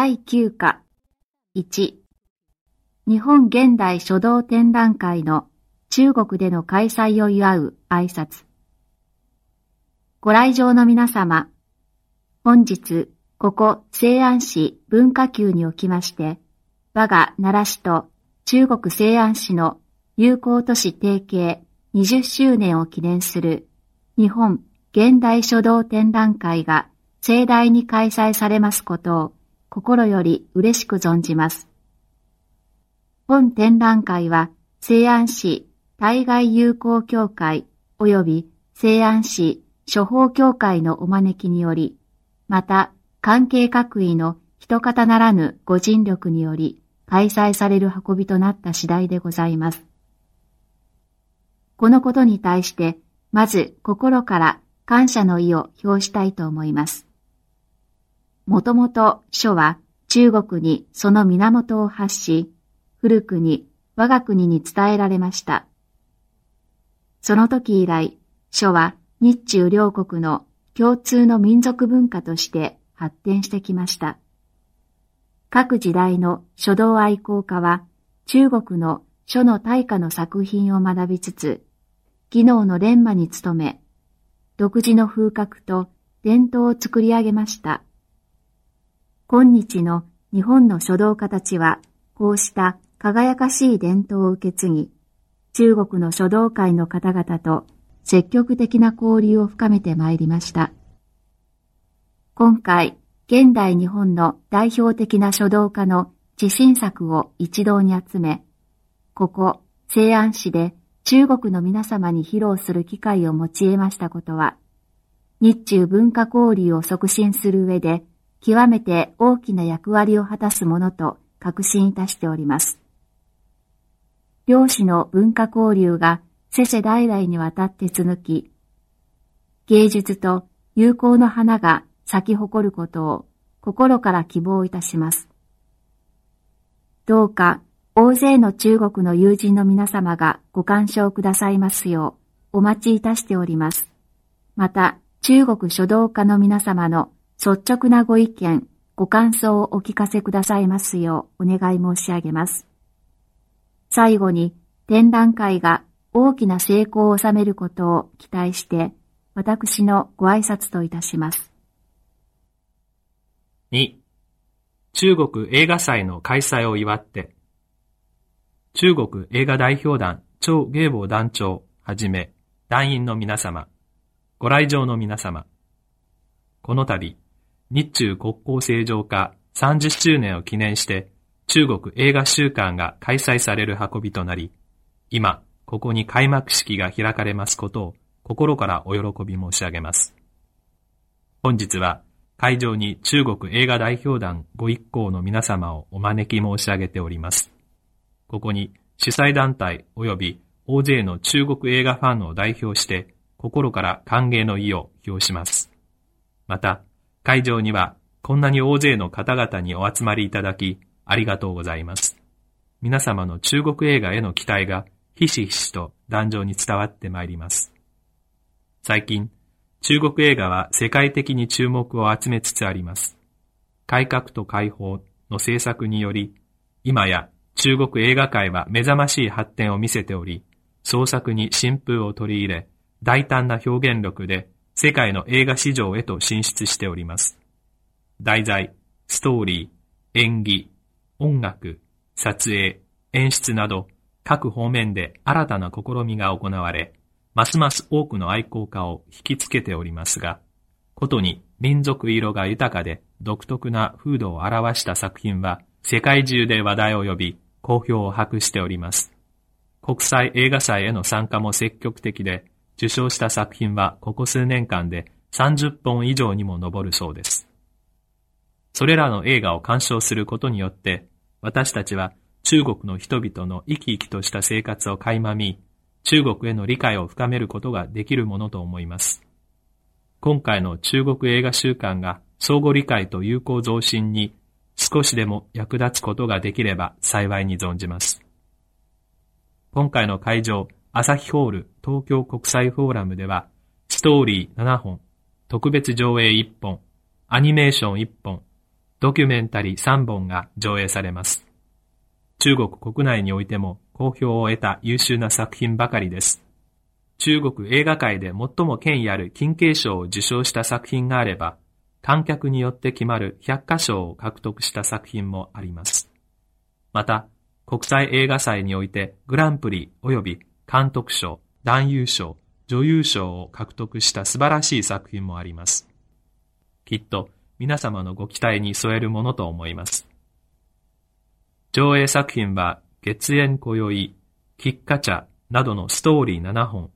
第9課。1日本現代書道展覧会の中国での開催を祝う挨拶。ご来場の皆様、本日、ここ西安市文化宮におきまして、我が奈良市と中国西安市の友好都市提携20周年を記念する日本現代書道展覧会が盛大に開催されますことを心より嬉しく存じます。本展覧会は西安市対外友好協会及び西安市処方協会のお招きにより、また関係各位の一方ならぬご尽力により開催される運びとなった次第でございます。このことに対して、まず心から感謝の意を表したいと思います。もともと書は中国にその源を発し、古くに我が国に伝えられました。その時以来、書は日中両国の共通の民族文化として発展してきました。各時代の書道愛好家は中国の書の大家の作品を学びつつ、技能の錬磨に努め、独自の風格と伝統を作り上げました。今日の日本の書道家たちは、こうした輝かしい伝統を受け継ぎ、中国の書道界の方々と積極的な交流を深めてまいりました。今回、現代日本の代表的な書道家の自信作を一堂に集め、ここ、西安市で中国の皆様に披露する機会を持ち得ましたことは、日中文化交流を促進する上で極めて大きな役割を果たすものと確信いたしております。両氏の文化交流が世世代々にわたって続き、芸術と友好の花が咲き誇ることを心から希望いたします。どうか大勢の中国の友人の皆様がご干渉くださいますようお待ちいたしております。また、中国書道家の皆様の率直なご意見、ご感想をお聞かせくださいますようお願い申し上げます。最後に展覧会が大きな成功を収めることを期待して、私のご挨拶といたします。2. 中国映画祭の開催を祝って、中国映画代表団張芸坊団長はじめ団員の皆様、ご来場の皆様、この度、日中国交正常化30周年を記念して中国映画週間が開催される運びとなり、今、ここに開幕式が開かれますことを心からお喜び申し上げます。本日は会場に中国映画代表団ご一行の皆様をお招き申し上げております。ここに主催団体及び大勢の中国映画ファンを代表して心から歓迎の意を表します。また、会場にはこんなに大勢の方々にお集まりいただき、ありがとうございます。皆様の中国映画への期待がひしひしと壇上に伝わってまいります。最近、中国映画は世界的に注目を集めつつあります。改革と解放の政策により、今や中国映画界は目覚ましい発展を見せており、創作に新風を取り入れ、大胆な表現力で世界の映画市場へと進出しております。題材、ストーリー、演技、音楽、撮影、演出など各方面で新たな試みが行われ、ますます多くの愛好家を引きつけておりますが、ことに民族色が豊かで独特な風土を表した作品は世界中で話題を呼び、好評を博しております。国際映画祭への参加も積極的で、受賞した作品はここ数年間で30本以上にも上るそうです。それらの映画を鑑賞することによって、私たちは中国の人々の生き生きとした生活を垣間見、中国への理解を深めることができるものと思います。今回の中国映画週間が相互理解と友好増進に少しでも役立つことができれば幸いに存じます。今回の会場、朝日ホール東京国際フォーラムでは、ストーリー7本、特別上映1本、アニメーション1本、ドキュメンタリー3本が上映されます。中国国内においても好評を得た優秀な作品ばかりです。中国映画界で最も権威ある金慶賞を受賞した作品があれば、観客によって決まる百花賞を獲得した作品もあります。また、国際映画祭においてグランプリ及び監督賞、男優賞、女優賞を獲得した素晴らしい作品もあります。きっと皆様のご期待に添えるものと思います。上映作品は月縁今宵、喫茶茶などのストーリー7本、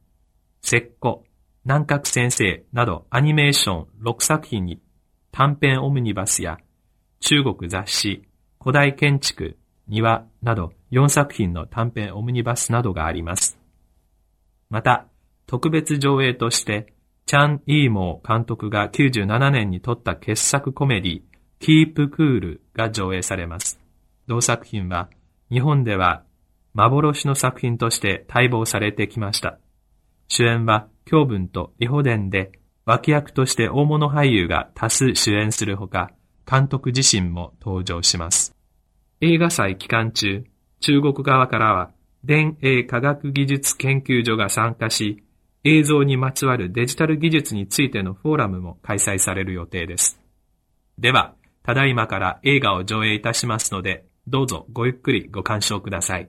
石膏、南角先生などアニメーション6作品に短編オムニバスや中国雑誌、古代建築、庭など4作品の短編オムニバスなどがあります。また、特別上映として、チャン・イーモー監督が97年に撮った傑作コメディ、キープクールが上映されます。同作品は、日本では幻の作品として待望されてきました。主演は京文とリホデンで脇役として大物俳優が多数主演するほか、監督自身も登場します。映画祭期間中、中国側からは、電影科学技術研究所が参加し、映像にまつわるデジタル技術についてのフォーラムも開催される予定です。では、ただいまから映画を上映いたしますので、どうぞごゆっくりご鑑賞ください。